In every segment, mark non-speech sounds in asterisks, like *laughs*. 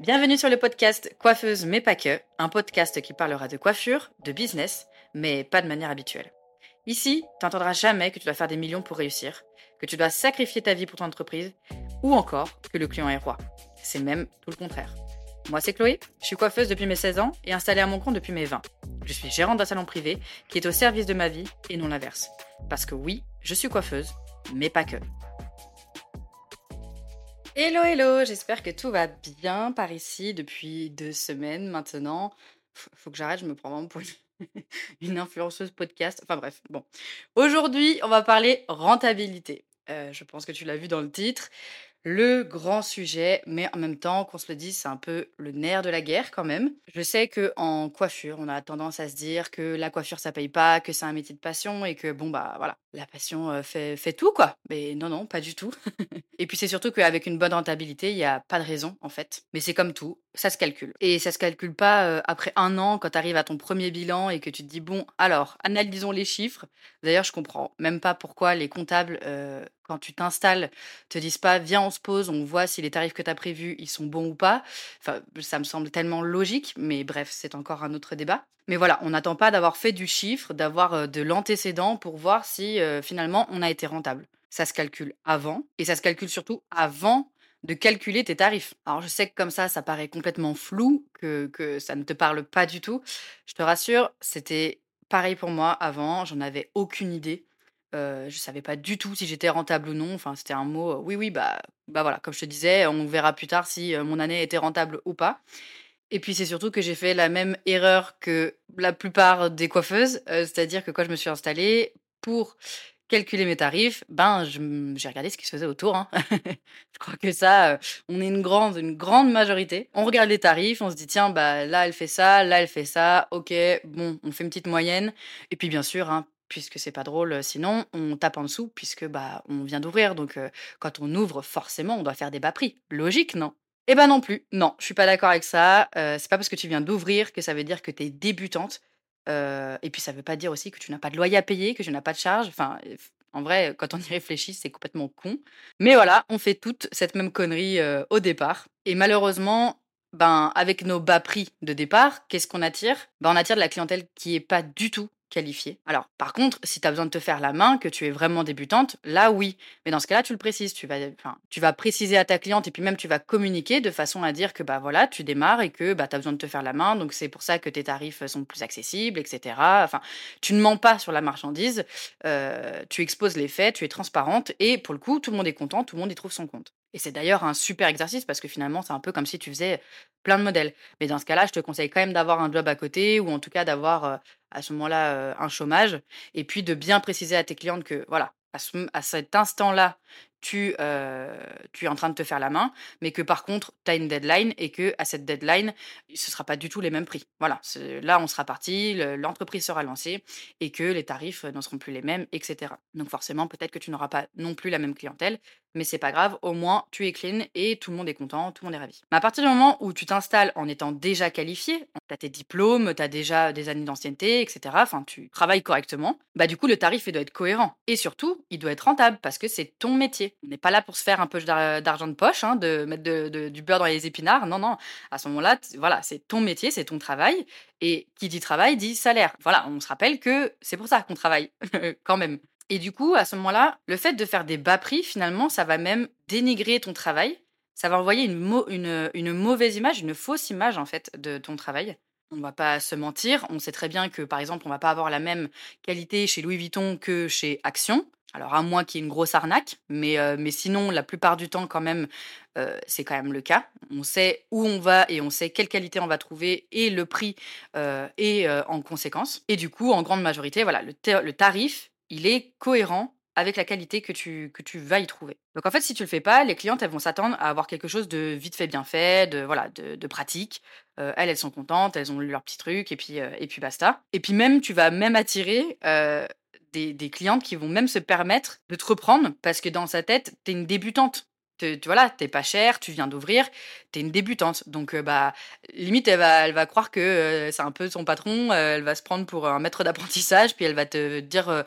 Bienvenue sur le podcast Coiffeuse mais pas que, un podcast qui parlera de coiffure, de business, mais pas de manière habituelle. Ici, tu n'entendras jamais que tu dois faire des millions pour réussir, que tu dois sacrifier ta vie pour ton entreprise, ou encore que le client est roi. C'est même tout le contraire. Moi, c'est Chloé, je suis coiffeuse depuis mes 16 ans et installée à mon compte depuis mes 20. Je suis gérante d'un salon privé qui est au service de ma vie et non l'inverse. Parce que oui, je suis coiffeuse, mais pas que. Hello, hello, j'espère que tout va bien par ici depuis deux semaines maintenant. Faut que j'arrête, je me prends vraiment pour *laughs* une influenceuse podcast. Enfin bref, bon. Aujourd'hui, on va parler rentabilité. Euh, je pense que tu l'as vu dans le titre le grand sujet, mais en même temps, qu'on se le dise, c'est un peu le nerf de la guerre quand même. Je sais que en coiffure, on a tendance à se dire que la coiffure ça paye pas, que c'est un métier de passion et que bon bah voilà, la passion euh, fait, fait tout quoi. Mais non non, pas du tout. *laughs* et puis c'est surtout qu'avec une bonne rentabilité, il y a pas de raison en fait. Mais c'est comme tout, ça se calcule. Et ça se calcule pas euh, après un an quand tu arrives à ton premier bilan et que tu te dis bon alors analysons les chiffres. D'ailleurs, je comprends même pas pourquoi les comptables euh, quand tu t'installes, te disent pas viens on se pose, on voit si les tarifs que tu as prévus ils sont bons ou pas. Enfin, ça me semble tellement logique, mais bref, c'est encore un autre débat. Mais voilà, on n'attend pas d'avoir fait du chiffre, d'avoir euh, de l'antécédent pour voir si finalement on a été rentable. Ça se calcule avant, et ça se calcule surtout avant de calculer tes tarifs. Alors je sais que comme ça, ça paraît complètement flou, que, que ça ne te parle pas du tout. Je te rassure, c'était pareil pour moi avant, j'en avais aucune idée. Euh, je savais pas du tout si j'étais rentable ou non. Enfin, c'était un mot, euh, oui, oui, bah, bah voilà, comme je te disais, on verra plus tard si euh, mon année était rentable ou pas. Et puis c'est surtout que j'ai fait la même erreur que la plupart des coiffeuses, c'est-à-dire que quand je me suis installée pour calculer mes tarifs, ben j'ai regardé ce qui se faisait autour. Hein. *laughs* je crois que ça, on est une grande, une grande majorité. On regarde les tarifs, on se dit tiens bah là elle fait ça, là elle fait ça, ok, bon, on fait une petite moyenne. Et puis bien sûr, hein, puisque c'est pas drôle sinon, on tape en dessous puisque bah on vient d'ouvrir. Donc quand on ouvre, forcément, on doit faire des bas prix. Logique, non? Eh ben non plus. Non, je suis pas d'accord avec ça. c'est pas parce que tu viens d'ouvrir que ça veut dire que tu es débutante. Et puis ça veut pas dire aussi que tu n'as pas de loyer à payer, que tu n'as pas de charge. Enfin, en vrai, quand on y réfléchit, c'est complètement con. Mais voilà, on fait toute cette même connerie au départ. Et malheureusement, ben, avec nos bas prix de départ, qu'est-ce qu'on attire? Ben, On attire de la clientèle qui est pas du tout Alors, par contre, si tu as besoin de te faire la main, que tu es vraiment débutante, là oui. Mais dans ce cas-là, tu le précises. Tu vas, tu vas préciser à ta cliente et puis même tu vas communiquer de façon à dire que bah voilà, tu démarres et que bah, tu as besoin de te faire la main. Donc c'est pour ça que tes tarifs sont plus accessibles, etc. Enfin, tu ne mens pas sur la marchandise. Euh, tu exposes les faits, tu es transparente et pour le coup, tout le monde est content, tout le monde y trouve son compte. Et c'est d'ailleurs un super exercice parce que finalement, c'est un peu comme si tu faisais plein de modèles. Mais dans ce cas-là, je te conseille quand même d'avoir un job à côté ou en tout cas d'avoir à ce moment-là un chômage et puis de bien préciser à tes clientes que voilà, à, cet instant-là, tu, tu es en train de te faire la main, mais que par contre, tu as une deadline et que à cette deadline, ce ne sera pas du tout les mêmes prix. Voilà, là, on sera parti, l'entreprise sera lancée et que les tarifs ne seront plus les mêmes, etc. Donc forcément, peut-être que tu n'auras pas non plus la même clientèle, mais c'est pas grave, au moins tu es clean et tout le monde est content, tout le monde est ravi. Mais à partir du moment où tu t'installes en étant déjà qualifié, tu as tes diplômes, tu as déjà des années d'ancienneté, etc., enfin tu travailles correctement, bah du coup le tarif il doit être cohérent. Et surtout, il doit être rentable parce que c'est ton métier. On n'est pas là pour se faire un peu d'argent de poche, hein, de mettre du beurre dans les épinards, non, non. À ce moment-là, voilà, c'est ton métier, c'est ton travail. Et qui dit travail dit salaire. Voilà, on se rappelle que c'est pour ça qu'on travaille, *laughs* quand même. Et du coup, à ce moment-là, le fait de faire des bas prix, finalement, ça va même dénigrer ton travail. Ça va envoyer une, mauvaise image, une fausse image, en fait, de ton travail. On ne va pas se mentir. On sait très bien que, par exemple, on va pas avoir la même qualité chez Louis Vuitton que chez Action. Alors, à moins qu'il y ait une grosse arnaque, mais, euh, mais sinon, la plupart du temps, quand même, euh, c'est quand même le cas. On sait où on va et on sait quelle qualité on va trouver et le prix euh, est en conséquence. Et du coup, en grande majorité, voilà, le, tarif il est cohérent avec la qualité que tu, que tu vas y trouver. Donc en fait, si tu le fais pas, les clientes, elles vont s'attendre à avoir quelque chose de vite fait, bien fait, de voilà, de, pratique. Euh, elles, elles sont contentes, elles ont lu leur petit truc et puis, euh, et puis basta. Et puis même, tu vas même attirer euh, des, des, clientes qui vont même se permettre de te reprendre parce que dans sa tête, tu es une débutante. te tu voilà, tu pas cher, tu viens d'ouvrir, tu es une débutante. Donc, bah, limite, elle va elle va croire que, c'est un peu son patron, elle va se prendre pour un maître d'apprentissage, puis elle va te dire,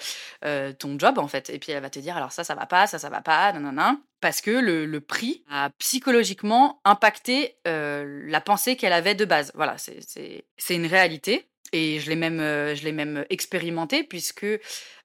ton job, en fait et puis elle va te dire: «Alors ça, ça va pas, ça, ça va pas, nanana». Parce que le prix a psychologiquement impacté, la pensée qu'elle avait de base. Voilà, c'est une réalité et je l'ai même, je l'ai même expérimenté puisque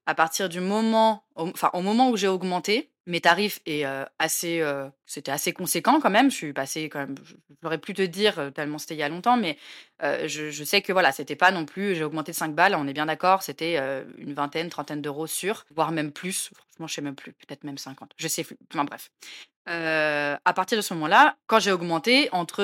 à partir du moment enfin, au moment où j'ai augmenté, mes tarifs et assez, c'était assez conséquent quand même. Je suis passée quand même je j'aurais pu te dire, tellement c'était il y a longtemps, mais je je sais que voilà, c'était pas non plus j'ai augmenté de 5 balles, on est bien d'accord, c'était, une vingtaine, trentaine d'euros sûrs, voire même plus. Franchement, je sais même plus, peut-être même 50, je sais plus, enfin bref. à partir de ce moment-là, quand j'ai augmenté, entre,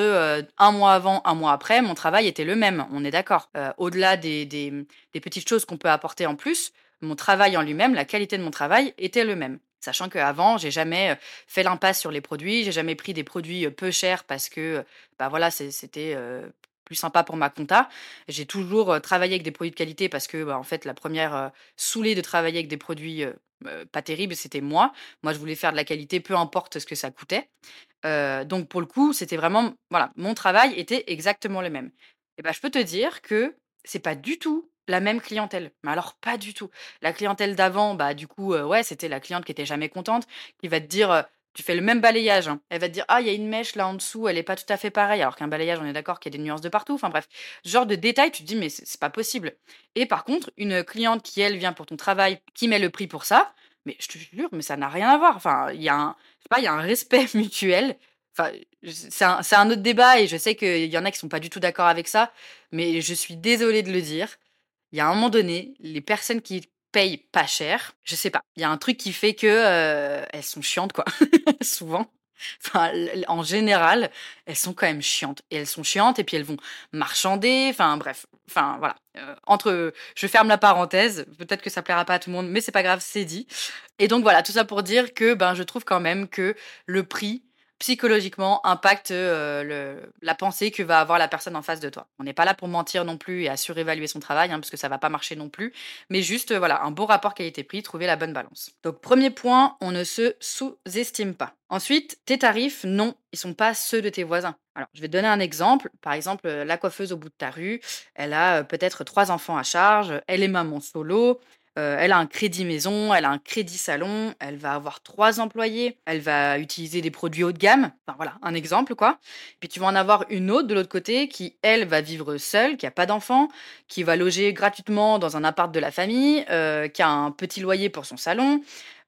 1 mois avant, 1 mois après, mon travail était le même, on est d'accord. au-delà des des petites choses qu'on peut apporter en plus, mon travail en lui-même, la qualité de mon travail était le même. Sachant qu'avant, j'ai jamais fait l'impasse sur les produits, j'ai jamais pris des produits peu chers parce que, bah voilà, c'était plus sympa pour ma compta. J'ai toujours travaillé avec des produits de qualité parce que, bah, en fait, la première saoulée de travailler avec des produits pas terribles, c'était moi. Moi, je voulais faire de la qualité, peu importe ce que ça coûtait. donc, pour le coup, c'était vraiment, voilà, mon travail était exactement le même. Et ben, je peux te dire que c'est pas du tout la même clientèle. Mais alors pas du tout. La clientèle d'avant, bah du coup, ouais, c'était la cliente qui était jamais contente, qui va te dire, tu fais le même balayage, hein. elle va te dire, ah, il y a une mèche là en dessous, elle est pas tout à fait pareille, alors qu'un balayage, on est d'accord qu'il y a des nuances de partout. Enfin bref, genre de détails, tu te dis, mais c'est pas possible. Et par contre, une cliente qui elle vient pour ton travail, qui met le prix pour ça, mais je te jure, mais ça n'a rien à voir. Enfin, il y a un, pas, il y a un respect *laughs* mutuel. Enfin, c'est un, un, autre débat et je sais qu'il y en a qui sont pas du tout d'accord avec ça, mais je suis désolée de le dire il y a un moment donné, les personnes qui payent pas cher, je sais pas, il y a un truc qui fait que euh, elles sont chiantes quoi, *laughs* souvent. En général, elles sont quand même chiantes. Et elles sont chiantes et puis elles vont marchander. Enfin, bref. Enfin, voilà. Euh, entre, je ferme la parenthèse. Peut-être que ça plaira pas à tout le monde, mais c'est pas grave, c'est dit. Et donc voilà, tout ça pour dire que ben, je trouve quand même que le prix psychologiquement impacte le, la pensée que va avoir la personne en face de toi. On n'est pas là pour mentir non plus et à surévaluer son travail, hein, parce que ça va pas marcher non plus, mais juste voilà un bon rapport qualité-prix, trouver la bonne balance. Donc premier point, on ne se sous-estime pas. Ensuite, tes tarifs, non, ils sont pas ceux de tes voisins. Alors, je vais donner un exemple. Par exemple, la coiffeuse au bout de ta rue, elle a peut-être trois enfants à charge, elle est maman solo, euh, elle a un crédit maison, elle a un crédit salon, elle va avoir trois employés, elle va utiliser des produits haut de gamme. Enfin voilà, un exemple quoi. Puis tu vas en avoir une autre de l'autre côté qui, elle, va vivre seule, qui a pas d'enfants, qui va loger gratuitement dans un appart de la famille, euh, qui a un petit loyer pour son salon.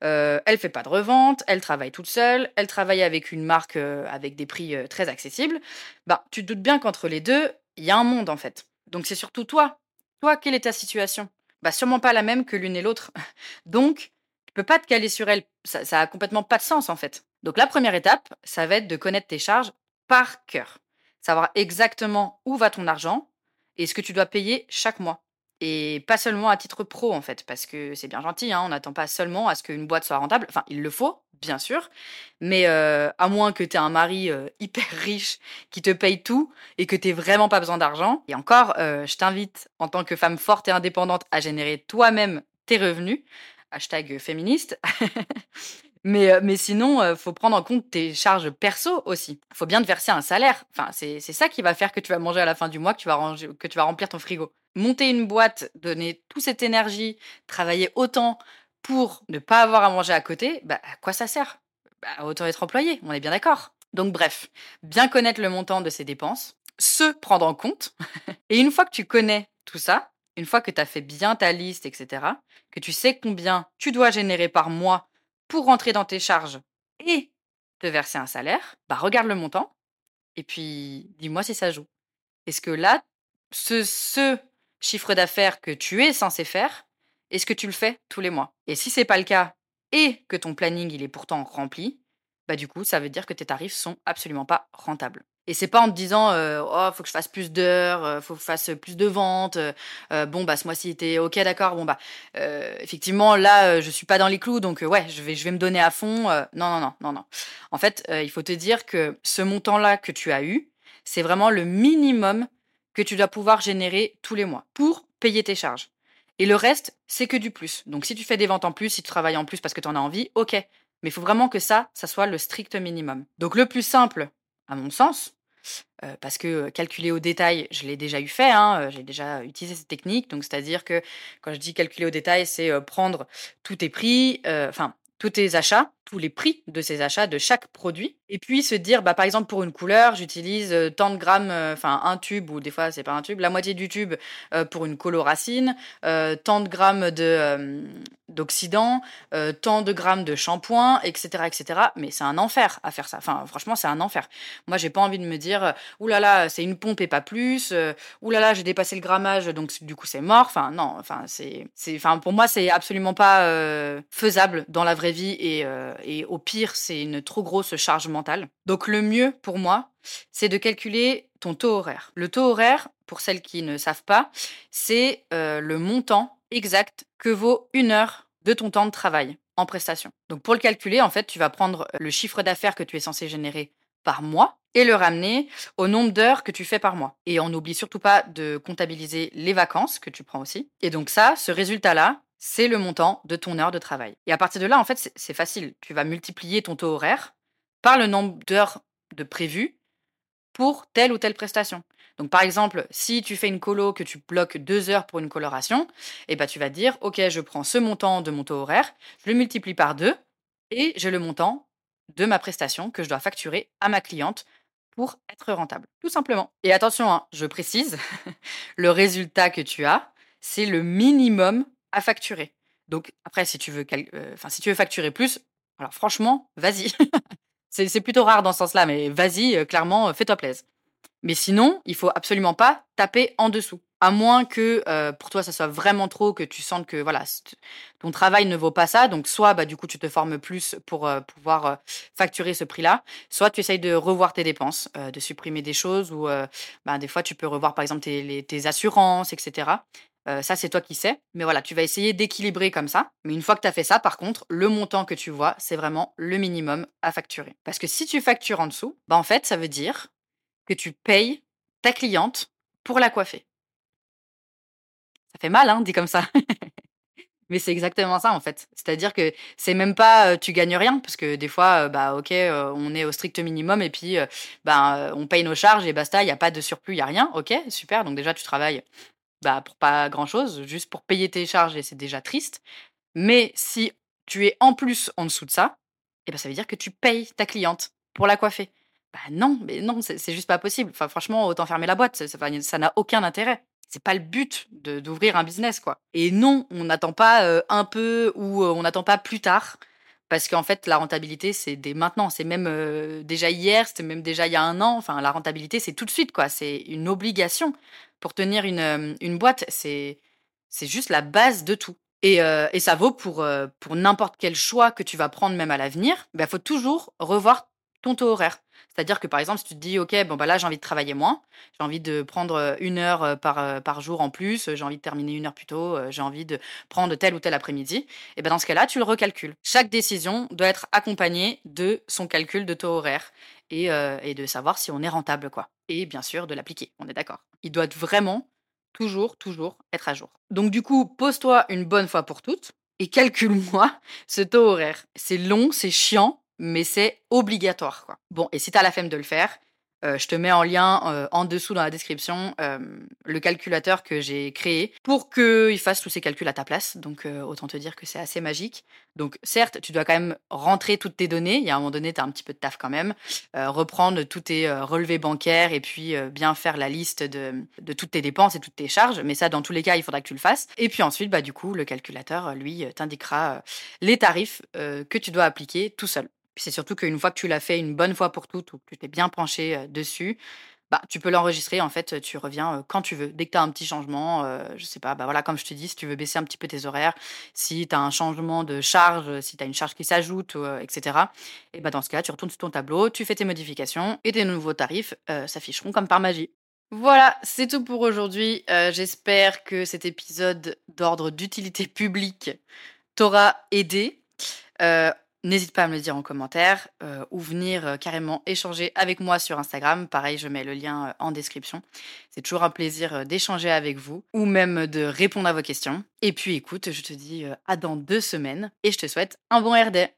Euh, elle fait pas de revente, elle travaille toute seule, elle travaille avec une marque avec des prix très accessibles. Bah, tu te doutes bien qu'entre les deux, il y a un monde en fait. Donc c'est surtout toi. Toi, quelle est ta situation? Bah, sûrement pas la même que l'une et l'autre. *laughs* Donc, tu peux pas te caler sur elle. Ça, ça a complètement pas de sens, en fait. Donc, la première étape, ça va être de connaître tes charges par cœur. Savoir exactement où va ton argent et ce que tu dois payer chaque mois. Et pas seulement à titre pro, en fait, parce que c'est bien gentil, hein, on n'attend pas seulement à ce qu'une boîte soit rentable. Enfin, il le faut, bien sûr, mais euh, à moins que tu aies un mari euh, hyper *laughs* riche qui te paye tout et que tu vraiment pas besoin d'argent. Et encore, euh, je t'invite, en tant que femme forte et indépendante, à générer toi-même tes revenus. Hashtag féministe. *laughs* Mais, mais sinon, faut prendre en compte tes charges perso aussi. faut bien te verser un salaire. Enfin, c'est ça qui va faire que tu vas manger à la fin du mois, que tu vas, ranger, que tu vas remplir ton frigo monter une boîte, donner toute cette énergie, travailler autant pour ne pas avoir à manger à côté, bah, à quoi ça sert? Bah, Autant être employé, on est bien d'accord. Donc bref, bien connaître le montant de ses dépenses, se prendre en compte, et une fois que tu connais tout ça, une fois que tu as fait bien ta liste, etc., que tu sais combien tu dois générer par mois pour rentrer dans tes charges et te verser un salaire, bah regarde le montant, et puis dis-moi si ça joue. Est-ce que là, ce, ce chiffre d'affaires que tu es censé faire, est-ce que tu le fais tous les mois? Et si c'est pas le cas et que ton planning il est pourtant rempli, bah du coup, ça veut dire que tes tarifs sont absolument pas rentables. Et c'est pas en te disant euh, oh faut que je fasse plus d'heures, euh, faut que je fasse plus de ventes. Euh, bon bah ce mois-ci était ok d'accord. Bon bah effectivement là je suis pas dans les clous donc ouais je vais je vais me donner à fond. non non non non non. En fait il faut te dire que ce montant là que tu as eu c'est vraiment le minimum que tu dois pouvoir générer tous les mois pour payer tes charges. Et le reste, c'est que du plus. Donc si tu fais des ventes en plus, si tu travailles en plus parce que tu en as envie, ok, Mais il faut vraiment que ça, ça soit le strict minimum. Donc le plus simple, à mon sens, euh, parce que calculer au détail, je l'ai déjà eu fait, hein, j'ai déjà utilisé cette technique. Donc c'est-à-dire que quand je dis calculer au détail, c'est prendre tous tes prix, enfin tous tes achats, tous les prix de ces achats de chaque produit, et puis se dire, bah, par exemple, pour une couleur, j'utilise tant de grammes, enfin un tube, ou des fois c'est pas un tube, la moitié du tube pour une coloracine, tant de grammes de, d'oxydant, tant de grammes de shampoing, etc., etc. Mais c'est un enfer à faire ça. Enfin, franchement, c'est un enfer. Moi, j'ai pas envie de me dire, oulala, là là, c'est une pompe et pas plus, oulala, là là, j'ai dépassé le grammage, donc du coup c'est mort. Enfin, non, enfin, c'est, c'est, enfin, pour moi, c'est absolument pas faisable dans la vraie vie et et au pire, c'est une trop grosse charge mentale. Donc le mieux pour moi, c'est de calculer ton taux horaire. Le taux horaire, pour celles qui ne savent pas, c'est euh, le montant exact que vaut une heure de ton temps de travail en prestation. Donc pour le calculer, en fait, tu vas prendre le chiffre d'affaires que tu es censé générer par mois et le ramener au nombre d'heures que tu fais par mois. Et on n'oublie surtout pas de comptabiliser les vacances que tu prends aussi. Et donc ça, ce résultat-là, c'est le montant de ton heure de travail. Et à partir de là, en fait, c'est facile. Tu vas multiplier ton taux horaire par le nombre d'heures de prévues pour telle ou telle prestation. Donc, par exemple, si tu fais une colo que tu bloques deux heures pour une coloration, eh ben, tu vas dire, OK, je prends ce montant de mon taux horaire, je le multiplie par deux et j'ai le montant de ma prestation que je dois facturer à ma cliente pour être rentable, tout simplement. Et attention, hein, je précise, *laughs* le résultat que tu as, c'est le minimum à facturer. Donc après, si tu veux, euh, si tu veux facturer plus, alors franchement, vas-y. *laughs* c'est plutôt rare dans ce sens-là, mais vas-y, euh, clairement, euh, fais-toi plaisir. Mais sinon, il faut absolument pas taper en dessous. À moins que pour toi, ça soit vraiment trop, que tu sentes que voilà, ton travail ne vaut pas ça. Donc, soit bah, du coup, tu te formes plus pour pouvoir facturer ce prix-là, soit tu essayes de revoir tes dépenses, de supprimer des choses, ou bah, des fois, tu peux revoir par exemple tes assurances, etc ça, c'est toi qui sais. Mais voilà, tu vas essayer d'équilibrer comme ça. Mais une fois que tu as fait ça, par contre, le montant que tu vois, c'est vraiment le minimum à facturer. Parce que si tu factures en dessous, bah en fait, ça veut dire que tu payes ta cliente pour la coiffer. Ça fait mal, hein, dit comme ça. *laughs* Mais c'est exactement ça en fait. C'est-à-dire que c'est même pas tu gagnes rien parce que des fois bah OK, on est au strict minimum et puis bah on paye nos charges et basta, il y a pas de surplus, il y a rien. OK, super. Donc déjà tu travailles bah, pour pas grand-chose, juste pour payer tes charges et c'est déjà triste. Mais si tu es en plus en dessous de ça, eh ben, ça veut dire que tu payes ta cliente pour la coiffer. Bah non, mais non, c'est juste pas possible. Enfin, franchement, autant fermer la boîte, ça n'a aucun intérêt. C'est pas le but d'ouvrir un business, quoi. Et non, on n'attend pas un peu ou on n'attend pas plus tard. Parce qu'en fait, la rentabilité, c'est dès maintenant. C'est même déjà hier, c'était même déjà il y a un an. Enfin, la rentabilité, c'est tout de suite, quoi. C'est une obligation pour tenir une, euh, une boîte, c'est c'est juste la base de tout. Et, euh, et ça vaut pour, euh, pour n'importe quel choix que tu vas prendre même à l'avenir. Il bah, faut toujours revoir ton taux horaire. C'est-à-dire que par exemple, si tu te dis, OK, bon, bah là, j'ai envie de travailler moins, j'ai envie de prendre une heure par, par jour en plus, j'ai envie de terminer une heure plus tôt, j'ai envie de prendre tel ou tel après-midi, et ben dans ce cas-là, tu le recalcules. Chaque décision doit être accompagnée de son calcul de taux horaire et, et de savoir si on est rentable, quoi. Et bien sûr, de l'appliquer, on est d'accord. Il doit vraiment, toujours, toujours être à jour. Donc du coup, pose-toi une bonne fois pour toutes et calcule-moi ce taux horaire. C'est long, c'est chiant, mais c'est obligatoire. Bon, et si tu as la flemme de le faire, euh, je te mets en lien euh, en dessous dans la description euh, le calculateur que j'ai créé pour qu'il fasse tous ces calculs à ta place. Donc autant te dire que c'est assez magique. Donc certes, tu dois quand même rentrer toutes tes données. Il y a un moment donné, tu as un petit peu de taf quand même. reprendre tous tes relevés bancaires et puis bien faire la liste de, de, toutes tes dépenses et toutes tes charges. Mais ça, dans tous les cas, il faudra que tu le fasses. Et puis ensuite, bah, du coup, le calculateur, lui, t'indiquera les tarifs que tu dois appliquer tout seul c'est surtout qu'une fois que tu l'as fait une bonne fois pour toutes ou que tu t'es bien penché dessus, bah, tu peux l'enregistrer. En fait, tu reviens quand tu veux. Dès que tu as un petit changement, je sais pas, bah voilà, comme je te dis, si tu veux baisser un petit peu tes horaires, si tu as un changement de charge, si tu as une charge qui s'ajoute, etc., et bah dans ce cas, tu retournes sur ton tableau, tu fais tes modifications et tes nouveaux tarifs s'afficheront comme par magie. Voilà, c'est tout pour aujourd'hui. J'espère que cet épisode d'ordre d'utilité publique t'aura aidé. N'hésite pas à me le dire en commentaire euh, ou venir euh, carrément échanger avec moi sur Instagram. Pareil, je mets le lien euh, en description. C'est toujours un plaisir d'échanger avec vous ou même de répondre à vos questions. Et puis écoute, je te dis à dans deux semaines et je te souhaite un bon RD.